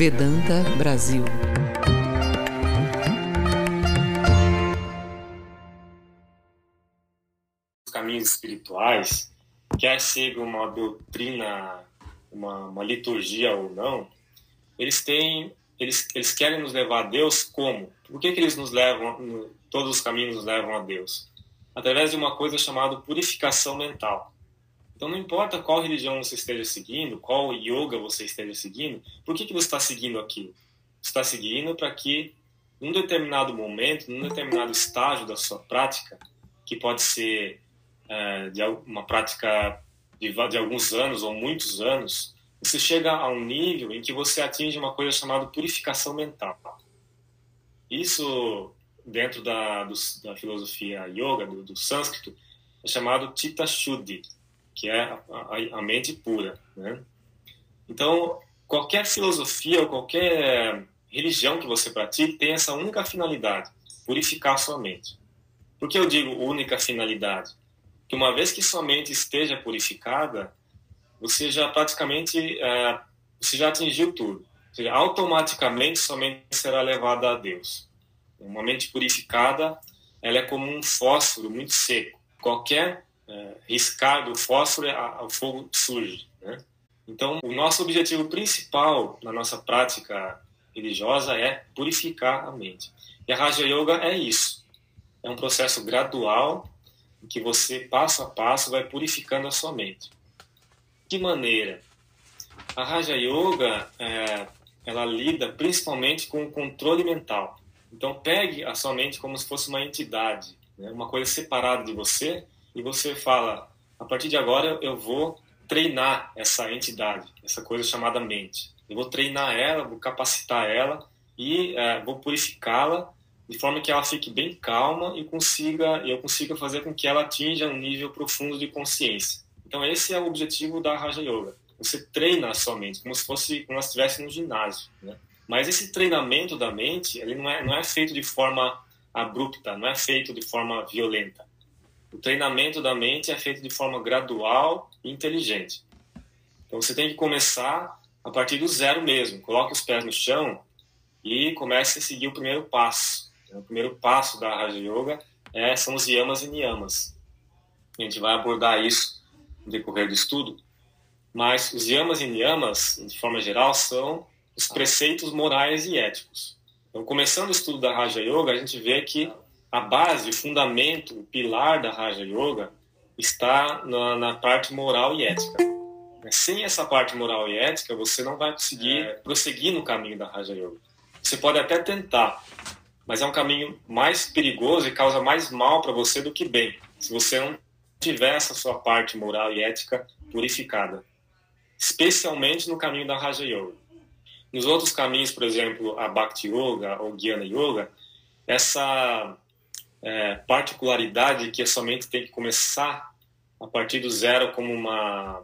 Vedanta Brasil. Os caminhos espirituais, quer seja uma doutrina, uma, uma liturgia ou não, eles têm, eles, eles querem nos levar a Deus como? Por que, que eles nos levam, todos os caminhos nos levam a Deus? Através de uma coisa chamada purificação mental. Então, não importa qual religião você esteja seguindo, qual yoga você esteja seguindo, por que, que você está seguindo aquilo? Você está seguindo para que, num determinado momento, num determinado estágio da sua prática, que pode ser é, de uma prática de, de alguns anos ou muitos anos, você chega a um nível em que você atinge uma coisa chamada purificação mental. Isso, dentro da, do, da filosofia yoga, do, do sânscrito, é chamado Chitta Shuddhi, que é a, a, a mente pura. Né? Então, qualquer filosofia ou qualquer religião que você pratique tem essa única finalidade, purificar sua mente. Por que eu digo única finalidade? Que uma vez que sua mente esteja purificada, você já praticamente é, você já atingiu tudo. Seja, automaticamente sua mente será levada a Deus. Uma mente purificada, ela é como um fósforo muito seco. Qualquer é, riscar do fósforo, a, o fogo surge. Né? Então, o nosso objetivo principal na nossa prática religiosa é purificar a mente. E a Raja Yoga é isso. É um processo gradual em que você, passo a passo, vai purificando a sua mente. De maneira? A Raja Yoga, é, ela lida principalmente com o controle mental. Então, pegue a sua mente como se fosse uma entidade, né? uma coisa separada de você, e você fala: a partir de agora eu vou treinar essa entidade, essa coisa chamada mente. Eu vou treinar ela, vou capacitar ela e é, vou purificá-la de forma que ela fique bem calma e consiga eu consiga fazer com que ela atinja um nível profundo de consciência. Então esse é o objetivo da Raja Yoga. Você treina a sua mente como se fosse como se estivesse no ginásio, né? Mas esse treinamento da mente, ele não é não é feito de forma abrupta, não é feito de forma violenta. O treinamento da mente é feito de forma gradual e inteligente. Então você tem que começar a partir do zero mesmo. Coloque os pés no chão e comece a seguir o primeiro passo. O primeiro passo da Raja Yoga é, são os yamas e niyamas. A gente vai abordar isso no decorrer do estudo. Mas os yamas e niyamas, de forma geral, são os preceitos morais e éticos. Então, começando o estudo da Raja Yoga, a gente vê que a base, o fundamento, o pilar da Raja Yoga está na, na, parte moral e ética. Sem essa parte moral e ética, você não vai conseguir é. prosseguir no caminho da Raja Yoga. Você pode até tentar, mas é um caminho mais perigoso e causa mais mal para você do que bem, se você não tiver essa sua parte moral e ética purificada. Especialmente no caminho da Raja Yoga. Nos outros caminhos, por exemplo, a Bhakti Yoga ou Jnana Yoga, essa é, particularidade que a sua mente tem que começar a partir do zero como uma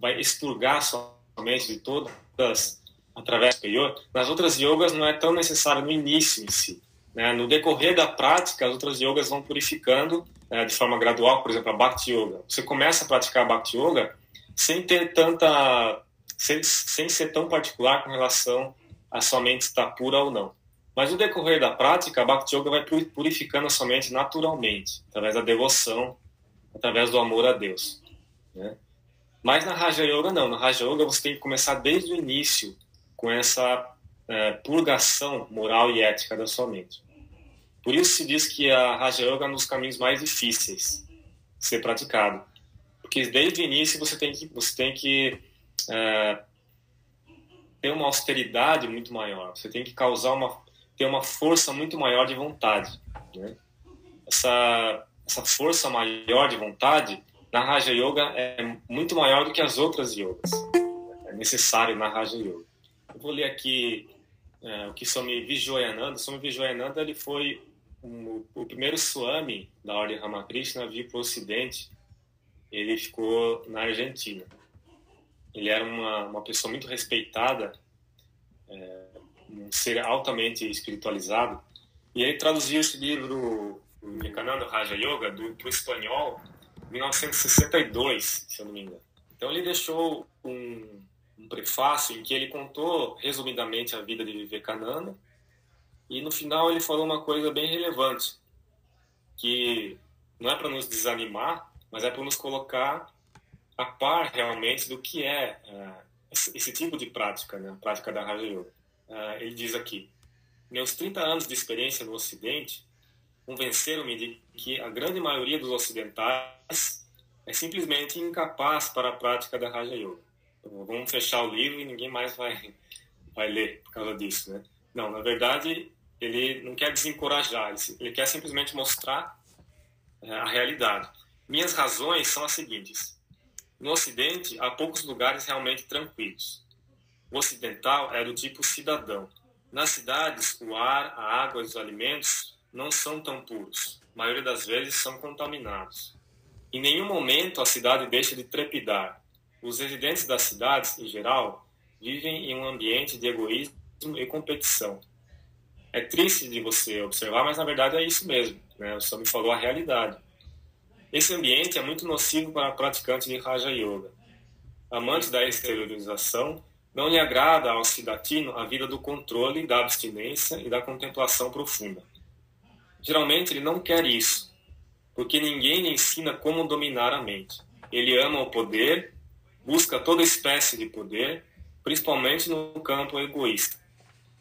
vai expurgar sua mente de todas através do superior. Nas outras yogas não é tão necessário no início em si. Né? No decorrer da prática, as outras yogas vão purificando né, de forma gradual, por exemplo, a Bhakti Yoga. Você começa a praticar a Bhakti Yoga sem ter tanta sem, sem ser tão particular com relação a sua mente estar pura ou não. Mas no decorrer da prática, a Bhakti Yoga vai purificando a sua mente naturalmente, através da devoção, através do amor a Deus. Né? Mas na Raja Yoga, não. Na Raja Yoga, você tem que começar desde o início com essa é, purgação moral e ética da sua mente. Por isso se diz que a Raja Yoga é um dos caminhos mais difíceis de ser praticado. Porque desde o início você tem que, você tem que é, ter uma austeridade muito maior. Você tem que causar uma ter uma força muito maior de vontade. Né? Essa, essa força maior de vontade na Raja Yoga é muito maior do que as outras yogas. É necessário na Raja Yoga. Eu vou ler aqui é, o que Swami Vijayananda. Swami Vijayananda ele foi um, o primeiro Swami da Ordem Ramakrishna a vir para o Ocidente. Ele ficou na Argentina. Ele era uma, uma pessoa muito respeitada é, ser altamente espiritualizado. E ele traduziu esse livro, Vivekananda Raja Yoga, do, do espanhol, em 1962, se eu não me engano. Então ele deixou um, um prefácio em que ele contou resumidamente a vida de Vivekananda e no final ele falou uma coisa bem relevante, que não é para nos desanimar, mas é para nos colocar a par realmente do que é uh, esse, tipo de prática, né? a prática da Raja Yoga. Uh, ele diz aqui: Meus 30 anos de experiência no Ocidente convenceram-me de que a grande maioria dos ocidentais é simplesmente incapaz para a prática da Raja Yoga. Então, vamos fechar o livro e ninguém mais vai, vai ler por causa disso. Né? Não, na verdade, ele não quer desencorajar, ele, quer simplesmente mostrar é, a realidade. Minhas razões são as seguintes. No Ocidente, há poucos lugares realmente tranquilos. O ocidental é do tipo cidadão. Nas cidades, o ar, a água e os alimentos não são tão puros. A maioria das vezes são contaminados. Em nenhum momento a cidade deixa de trepidar. Os residentes das cidades, em geral, vivem em um ambiente de egoísmo e competição. É triste de você observar, mas na verdade é isso mesmo. Né? O senhor me falou a realidade. Esse ambiente é muito nocivo para praticantes de Raja Yoga. Amante da exteriorização, não lhe agrada ao sidatino a vida do controle, da abstinência e da contemplação profunda. Geralmente ele não quer isso, porque ninguém lhe ensina como dominar a mente. Ele ama o poder, busca toda espécie de poder, principalmente no campo egoísta.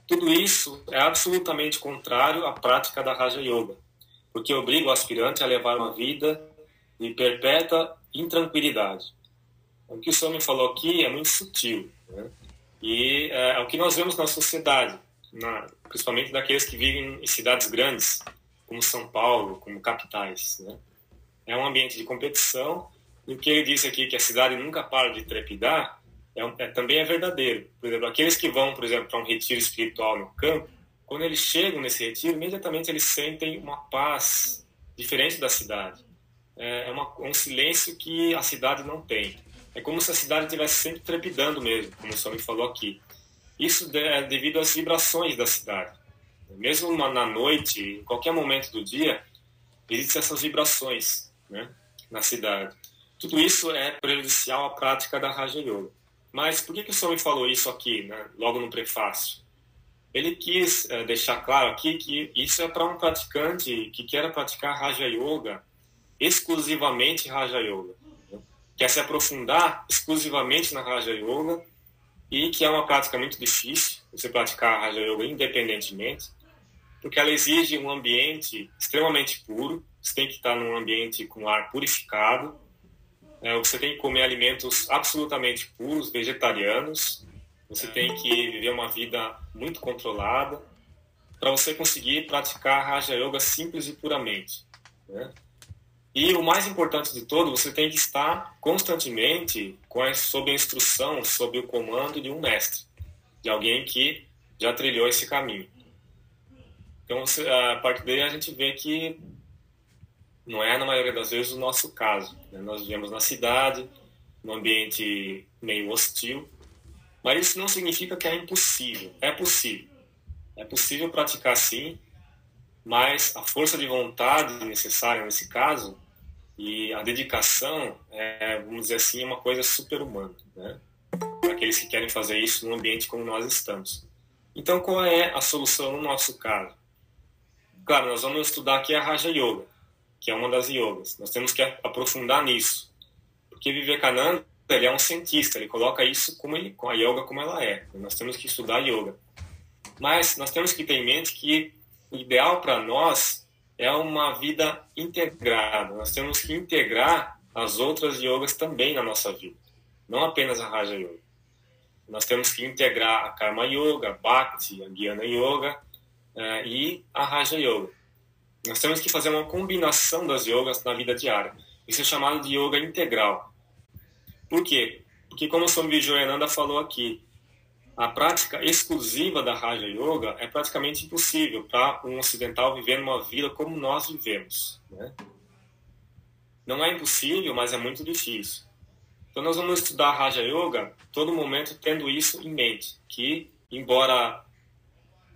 Tudo isso é absolutamente contrário à prática da Raja Yoga, porque obriga o aspirante a levar uma vida de perpétua intranquilidade. O que o senhor me falou aqui é muito sutil, né? E é, é o que nós vemos na sociedade, na, principalmente daqueles que vivem em cidades grandes, como São Paulo, como capitais. Né? É um ambiente de competição, e o que ele disse aqui, que a cidade nunca para de trepidar, é, é também é verdadeiro. Por exemplo, aqueles que vão, por exemplo, para um retiro espiritual no campo, quando eles chegam nesse retiro, imediatamente eles sentem uma paz diferente da cidade. É, é uma, um silêncio que a cidade não tem. É como se a cidade estivesse sempre trepidando mesmo, como o senhor me falou aqui. Isso é devido às vibrações da cidade. Mesmo na noite, em qualquer momento do dia, existem essas vibrações né, na cidade. Tudo isso é prejudicial à prática da Raja Yoga. Mas por que, que o senhor me falou isso aqui, né, logo no prefácio? Ele quis é, deixar claro aqui que isso é para um praticante que quer praticar Raja Yoga, exclusivamente Raja Yoga. Né? Quer se aprofundar exclusivamente na Raja Yoga e que é uma prática muito difícil, você praticar Raja Yoga independentemente, porque ela exige um ambiente extremamente puro, você tem que estar num ambiente com ar purificado, né? você tem que comer alimentos absolutamente puros, vegetarianos, você tem que viver uma vida muito controlada para você conseguir praticar Raja Yoga simples e puramente. Né? E o mais importante de todo, você tem que estar constantemente a, sob a instrução, sob o comando de um mestre, de alguém que já trilhou esse caminho. Então, a partir daí, a gente vê que não é, na maioria das vezes, o nosso caso. Né? Nós vivemos na cidade, num ambiente meio hostil, mas isso não significa que é impossível. É possível. É possível praticar sim, mas a força de vontade necessária nesse caso e a dedicação é, vamos dizer assim, uma coisa super-humana, né? Para aqueles que querem fazer isso num ambiente como nós estamos. Então, qual é a solução no nosso caso? Claro, nós vamos estudar aqui a Raja Yoga, que é uma das yogas. Nós temos que aprofundar nisso. Porque Vivekananda, ele é um cientista, ele coloca isso como ele, com a yoga como ela é. Nós temos que estudar yoga. Mas nós temos que ter em mente que o ideal para nós é uma vida integrada. Nós temos que integrar as outras yogas também na nossa vida, não apenas a Raja Yoga. Nós temos que integrar a Karma Yoga, a Bhakti, a Jnana Yoga, uh, e a Raja Yoga. Nós temos que fazer uma combinação das yogas na vida diária. Isso é chamado de yoga integral. Por quê? Porque, como o Swami Vijayananda falou aqui, a prática exclusiva da Raja Yoga é praticamente impossível para um ocidental viver uma vida como nós vivemos. Né? Não é impossível, mas é muito difícil. Então, nós vamos estudar Raja Yoga todo momento tendo isso em mente, que, embora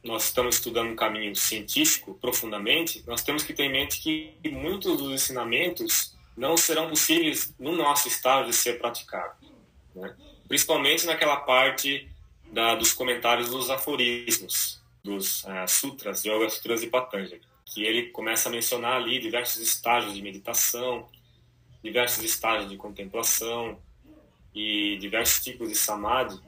nós estamos estudando um caminho científico profundamente, nós temos que ter em mente que muitos dos ensinamentos não serão possíveis no nosso estado de ser praticados. Né? principalmente naquela parte da, dos comentários dos aforismos, dos uh, sutras, Yoga Sutras de Patanjali, que ele começa a mencionar ali diversos estágios de meditação, diversos estágios de contemplação e diversos tipos de samadhi.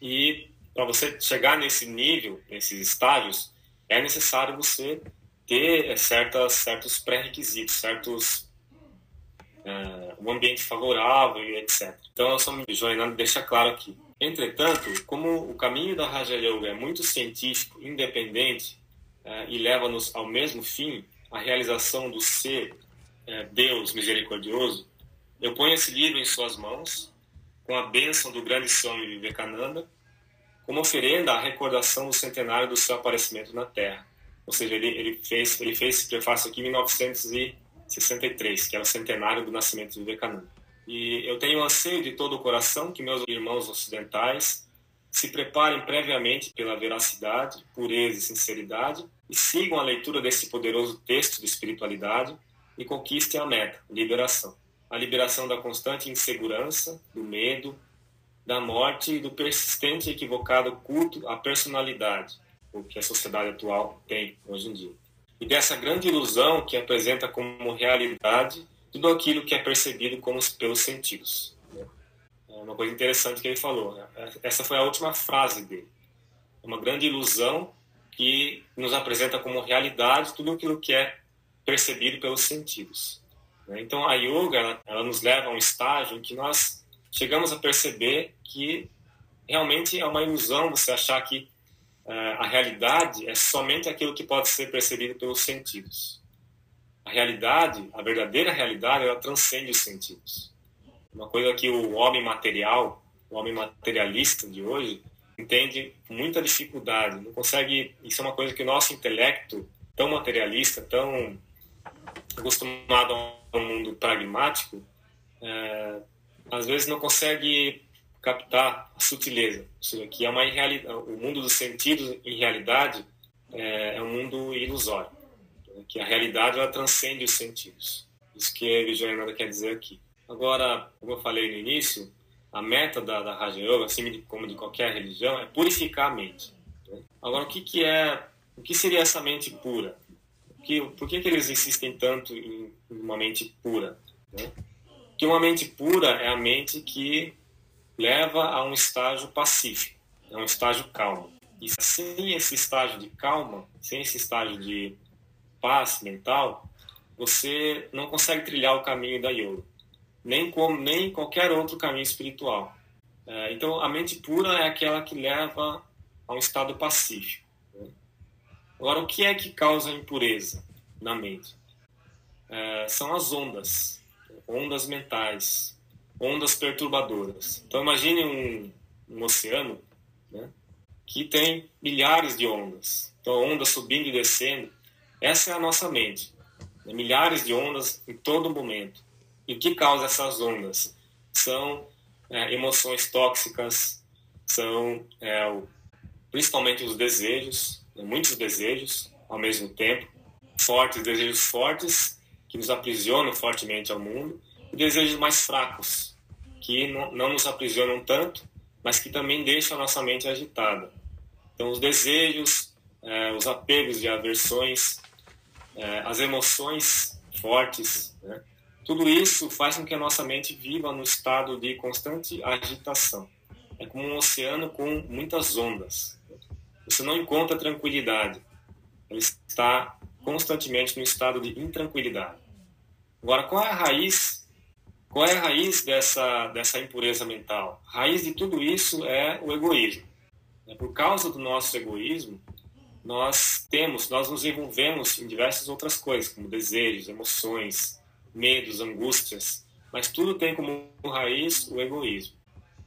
E para você chegar nesse nível, nesses estágios, é necessário você ter eh, certas, certos pré-requisitos, certos uh, um ambiente favorável e etc. Então, eu sou Joinando deixa claro aqui. Entretanto, como o caminho da Raja Yoga é muito científico, independente uh, e leva-nos ao mesmo fim, a realização do ser uh, Deus misericordioso, eu ponho esse livro em suas mãos, com a bênção do grande Swami Vivekananda, como oferenda à recordação do centenário do seu aparecimento na Terra. Ou seja, ele, ele, fez, ele fez esse prefácio aqui em 1963, que era o centenário do nascimento de Vivekananda. E eu tenho anseio de todo o coração que meus irmãos ocidentais se preparem previamente pela veracidade, pureza e sinceridade e sigam a leitura desse poderoso texto de espiritualidade e conquistem a meta, liberação. A liberação da constante insegurança, do medo, da morte e do persistente e equivocado culto à personalidade, o que a sociedade atual tem hoje em dia. E dessa grande ilusão que apresenta como realidade tudo aquilo que é percebido como pelos sentidos. É uma coisa interessante que ele falou. Né? Essa foi a última frase dele. É uma grande ilusão que nos apresenta como realidade tudo aquilo que é percebido pelos sentidos. Né? Então a yoga ela, nos leva a um estágio em que nós chegamos a perceber que realmente é uma ilusão você achar que uh, a realidade é somente aquilo que pode ser percebido pelos sentidos. A realidade, a verdadeira realidade, ela transcende os sentidos. Uma coisa que o homem material, o homem materialista de hoje, entende com muita dificuldade, não consegue. Isso é uma coisa que o nosso intelecto, tão materialista, tão acostumado a um mundo pragmático, é, às vezes não consegue captar a sutileza, que é uma o mundo dos sentidos em realidade é, é um mundo ilusório? Que a realidade ela transcende os sentidos. Isso que a Vijayananda quer dizer aqui. Agora, como eu falei no início, a meta da, da Raja Yoga, assim como de qualquer religião, é purificar a mente. Né? Agora, o que, que é, o que seria essa mente pura? Por que, que eles insistem tanto em uma mente pura? Né? que uma mente pura é a mente que leva a um estágio pacífico, é um estágio calmo. E sem esse estágio de calma, sem esse estágio de paz mental, você não consegue trilhar o caminho da yoga, nem como nem qualquer outro caminho espiritual. É, então, a mente pura é aquela que leva a um estado pacífico. Né? Agora, o que é que causa impureza na mente? É, são as ondas ondas mentais, ondas perturbadoras. Então imagine um, um oceano né, que tem milhares de ondas. Então ondas subindo e descendo. Essa é a nossa mente. Né, milhares de ondas em todo momento. E o que causa essas ondas? São é, emoções tóxicas, são é, o, principalmente os desejos, né, muitos desejos ao mesmo tempo, fortes, desejos fortes que nos aprisionam fortemente ao mundo, e desejos mais fracos, que não, não nos aprisionam tanto, mas que também deixam a nossa mente agitada. Então, os desejos, eh, os apegos e aversões, eh, as emoções fortes, né? tudo isso faz com que a nossa mente viva no estado de constante agitação. É como um oceano com muitas ondas. Você não encontra tranquilidade. Ele está constantemente no estado de intranquilidade. Agora, qual é a raiz? Qual é a raiz dessa, dessa impureza mental? A raiz de tudo isso é o egoísmo. É por causa do nosso egoísmo, nós temos, nós nos envolvemos em diversas outras coisas, como desejos, emoções, medos, angústias, mas tudo tem como raiz o egoísmo.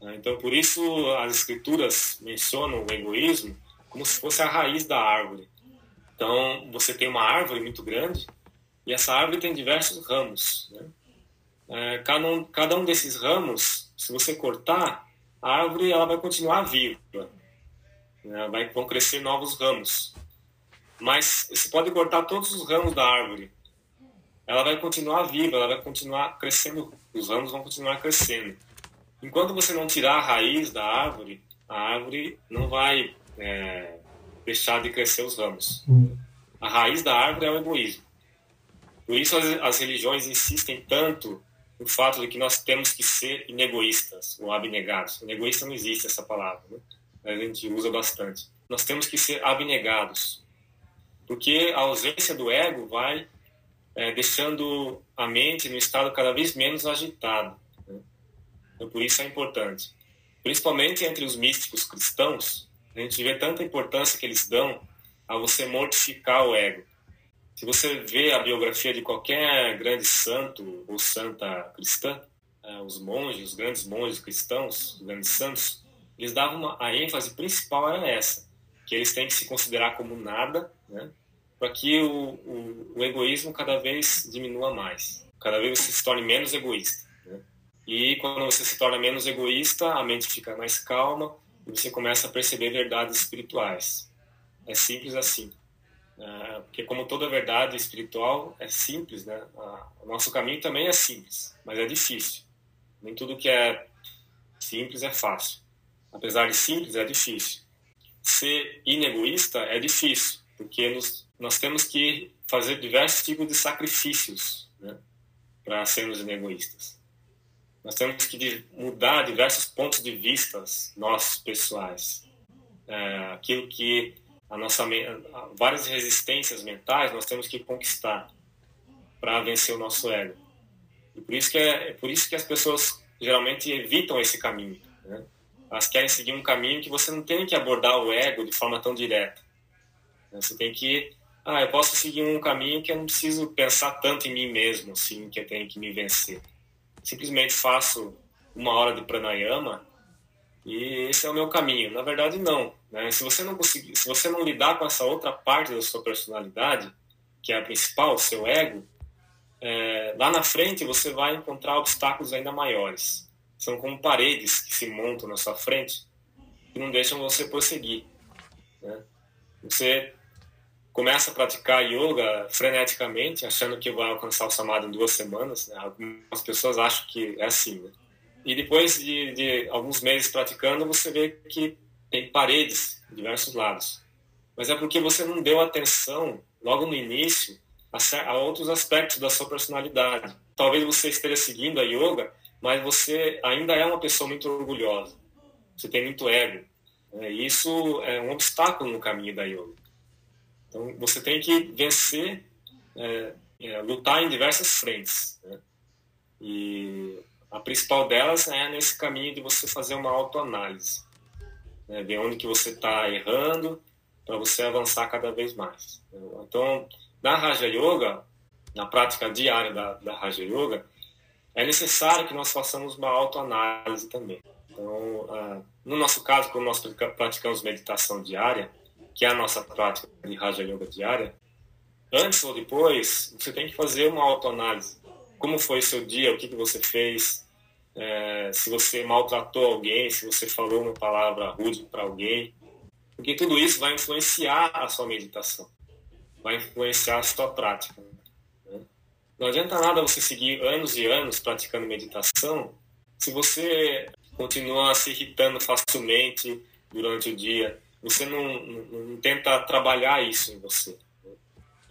Então, por isso, as escrituras mencionam o egoísmo como se fosse a raiz da árvore. Então, você tem uma árvore muito grande, e essa árvore tem diversos ramos. Né? É, cada, um, cada um desses ramos, se você cortar, a árvore ela vai continuar viva. Né? Vai, vão crescer novos ramos. Mas você pode cortar todos os ramos da árvore. Ela vai continuar viva, ela vai continuar crescendo, os ramos vão continuar crescendo. Enquanto você não tirar a raiz da árvore, a árvore não vai é, deixar de crescer os ramos. A raiz da árvore é o egoísmo. Por isso as, as religiões insistem tanto no fato de que nós temos que ser inegoístas ou abnegados. Inegoísta não existe essa palavra, né? A gente usa bastante. Nós temos que ser abnegados, porque a ausência do ego vai é, deixando a mente no estado cada vez menos agitado. Né? Então, por isso é importante. Principalmente entre os místicos cristãos, a gente vê tanta importância que eles dão a você mortificar o ego. Se você vê a biografia de qualquer grande santo ou santa cristã, é, os monges, os grandes monges cristãos, os grandes santos, eles davam uma, a ênfase principal era essa, que eles têm que se considerar como nada, né, para que o, o, o, egoísmo cada vez diminua mais, cada vez você se torne menos egoísta. Né? E quando você se torna menos egoísta, a mente fica mais calma e você começa a perceber verdades espirituais. É simples assim. É, porque como toda verdade espiritual é simples, né? o nosso caminho também é simples, mas é difícil. Nem tudo que é simples é fácil. Apesar de simples, é difícil. Ser inegoísta é difícil, porque nos, nós temos que fazer diversos tipos de sacrifícios né? para sermos inegoístas. Nós temos que mudar diversos pontos de vista nossos pessoais. É, aquilo que a nossa várias resistências mentais nós temos que conquistar para vencer o nosso ego. E por isso que é, é, por isso que as pessoas geralmente evitam esse caminho. Né? Elas querem seguir um caminho que você não tem que abordar o ego de forma tão direta. Né? Você tem que ah, eu posso seguir um caminho que eu não preciso pensar tanto em mim mesmo, assim, que eu tenho que me vencer. Simplesmente faço uma hora de pranayama e esse é o meu caminho. Na verdade, não. Né? Se você não conseguir, se você não lidar com essa outra parte da sua personalidade, que é a principal, o seu ego, é, lá na frente você vai encontrar obstáculos ainda maiores. São como paredes que se montam na sua frente que não deixam você prosseguir. Né? Você começa a praticar yoga freneticamente, achando que vai alcançar o samadhi em duas semanas. Né? Algumas pessoas acham que é assim. Né? E depois de, de alguns meses praticando, você vê que tem paredes de diversos lados. Mas é porque você não deu atenção logo no início a, a outros aspectos da sua personalidade. Talvez você esteja seguindo a yoga, mas você ainda é uma pessoa muito orgulhosa. Você tem muito ego. Né? E isso é um obstáculo no caminho da yoga. Então, você tem que vencer, é, é, lutar em diversas frentes. Né? E a principal delas é nesse caminho de você fazer uma autoanálise né, onde que você está errando para você avançar cada vez mais. Então, na Raja Yoga, na prática diária da, da Raja Yoga, é necessário que nós façamos uma autoanálise também. Então, ah, no nosso caso, quando nós praticamos meditação diária, que é a nossa prática de Raja Yoga diária, antes ou depois, você tem que fazer uma autoanálise. Como foi o seu dia, o que, que você fez, é, se você maltratou alguém, se você falou uma palavra rude para alguém, porque tudo isso vai influenciar a sua meditação, vai influenciar a sua prática. Não adianta nada você seguir anos e anos praticando meditação se você continua se irritando facilmente durante o dia, você não, não, não tenta trabalhar isso em você.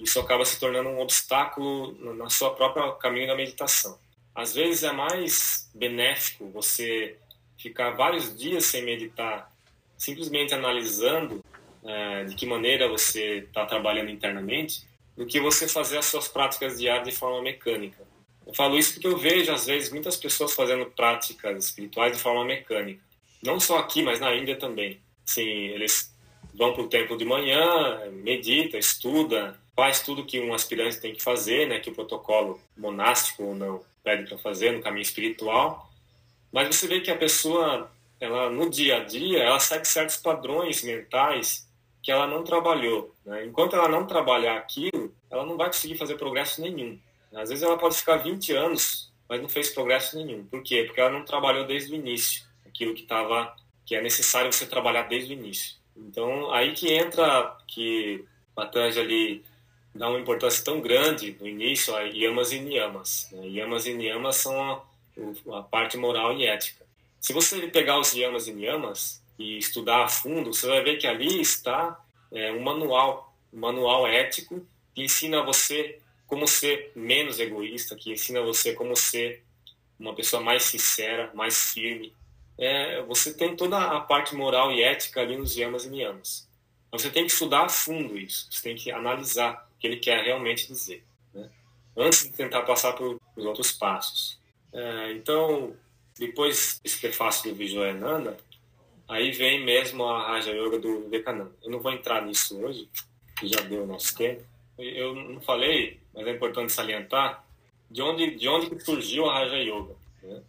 Isso acaba se tornando um obstáculo na sua própria caminho da meditação. Às vezes é mais benéfico você ficar vários dias sem meditar, simplesmente analisando é, de que maneira você está trabalhando internamente, do que você fazer as suas práticas diárias de forma mecânica. Eu falo isso porque eu vejo, às vezes, muitas pessoas fazendo práticas espirituais de forma mecânica. Não só aqui, mas na Índia também. Sim, eles vão para o templo de manhã, medita, estuda, faz tudo que um aspirante tem que fazer, né, que o protocolo monástico ou não pede para fazer no caminho espiritual, mas você vê que a pessoa, ela no dia a dia, ela segue certos padrões mentais que ela não trabalhou. Né? Enquanto ela não trabalhar aquilo, ela não vai conseguir fazer progresso nenhum. Às vezes ela pode ficar 20 anos, mas não fez progresso nenhum. Por quê? Porque ela não trabalhou desde o início, aquilo que estava que é necessário você trabalhar desde o início. Então, aí que entra que Patanjali dá uma importância tão grande no início a yamas e niyamas. Né? Yamas e niyamas são a, a, parte moral e ética. Se você pegar os yamas e niyamas e estudar a fundo, você vai ver que ali está é, um manual, um manual ético que ensina você como ser menos egoísta, que ensina você como ser uma pessoa mais sincera, mais firme. É, você tem toda a parte moral e ética ali nos yamas e niyamas. Você tem que estudar a fundo isso, você tem que analisar o que ele quer realmente dizer, né? antes de tentar passar por os outros passos. É, então, depois desse prefácio do Vijayananda, aí vem mesmo a Raja Yoga do Vivekananda. Eu não vou entrar nisso hoje, que já deu o nosso tempo. Eu não falei, mas é importante salientar de onde de onde surgiu a Raja Yoga. Né?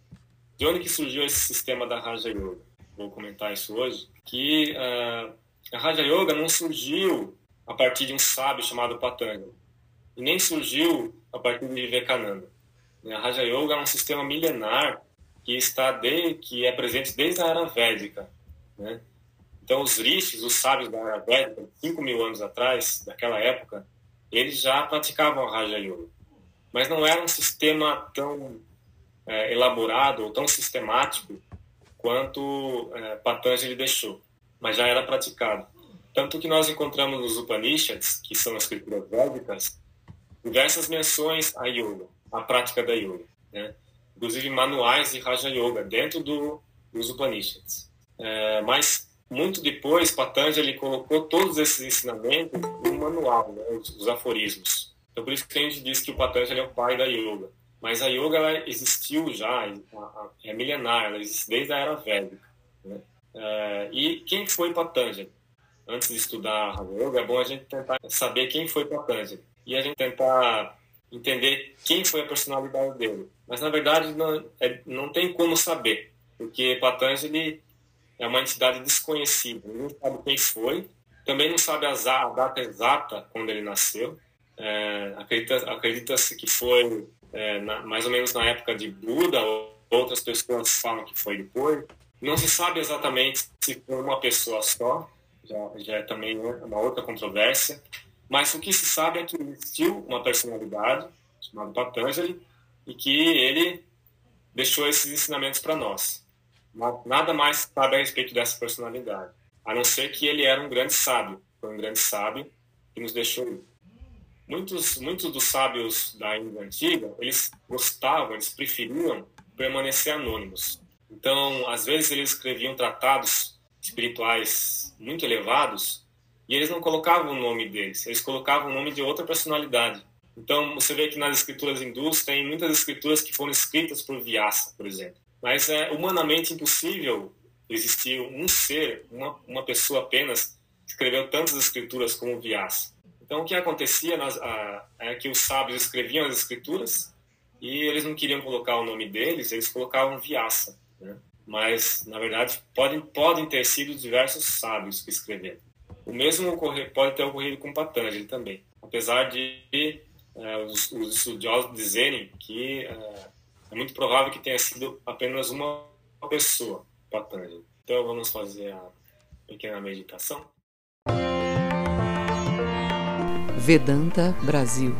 De onde que surgiu esse sistema da Raja Yoga? Vou comentar isso hoje. Que uh, a Raja Yoga não surgiu a partir de um sábio chamado Patanjali e nem surgiu a partir de Vivekananda. A Raja Yoga é um sistema milenar que está de, que é presente desde a era védica, né? Então os rishis, os sábios da era védica, 5 mil anos atrás, daquela época, eles já praticavam Raja Yoga, mas não era um sistema tão é, elaborado ou tão sistemático quanto é, Patanjali deixou, mas já era praticado. Tanto que nós encontramos nos Upanishads, que são as escrituras védicas, diversas menções à yoga, à prática da yoga. Né? inclusive manuais de Raja Yoga dentro do, dos Upanishads. É, mas muito depois, Patanjali colocou todos esses ensinamentos no manual, né, os, os, aforismos. Então, por isso que a gente diz que o Patanjali é o pai da yoga. Mas a yoga ela existiu já, é milenar, ela existe desde a Era Védica. Né? É, e quem foi Patanjali? Antes de estudar a yoga, é bom a gente tentar saber quem foi Patanjali. E a gente tentar entender quem foi a personalidade dele. Mas, na verdade, não, é, não tem como saber, porque Patanjali é uma entidade desconhecida, não sabe quem foi, também não sabe a, data exata quando ele nasceu. É, acredita-se acredita que foi é, na, mais ou menos na época de Buda, ou outras pessoas falam que foi depois. Não se sabe exatamente se foi uma pessoa só, já, já é também uma outra controvérsia. Mas o que se sabe é que existiu uma personalidade chamada Patanjali e que ele deixou esses ensinamentos para nós. Nada mais sabe a respeito dessa personalidade, a não ser que ele era um grande sábio, foi um grande sábio que nos deixou Muitos, muitos dos sábios da Índia antiga, eles gostavam, eles preferiam permanecer anônimos. Então, às vezes eles escreviam tratados espirituais muito elevados e eles não colocavam o nome deles, eles colocavam o nome de outra personalidade. Então, você vê que nas escrituras hindus tem muitas escrituras que foram escritas por Vyasa, por exemplo. Mas é humanamente impossível existir um ser, uma, uma pessoa apenas, que escreveu tantas escrituras como Vyasa. Então, o que acontecia nas, a, é que os sábios escreviam as escrituras e eles não queriam colocar o nome deles, eles colocavam Vyasa. Né? Mas, na verdade, podem, podem ter sido diversos sábios que escreveram. O mesmo pode ter ocorrido com Patanjali também, apesar de é, os, os, estudiosos dizerem que é, é, muito provável que tenha sido apenas uma pessoa, Patanjali. Então vamos fazer a pequena meditação. Vedanta Brasil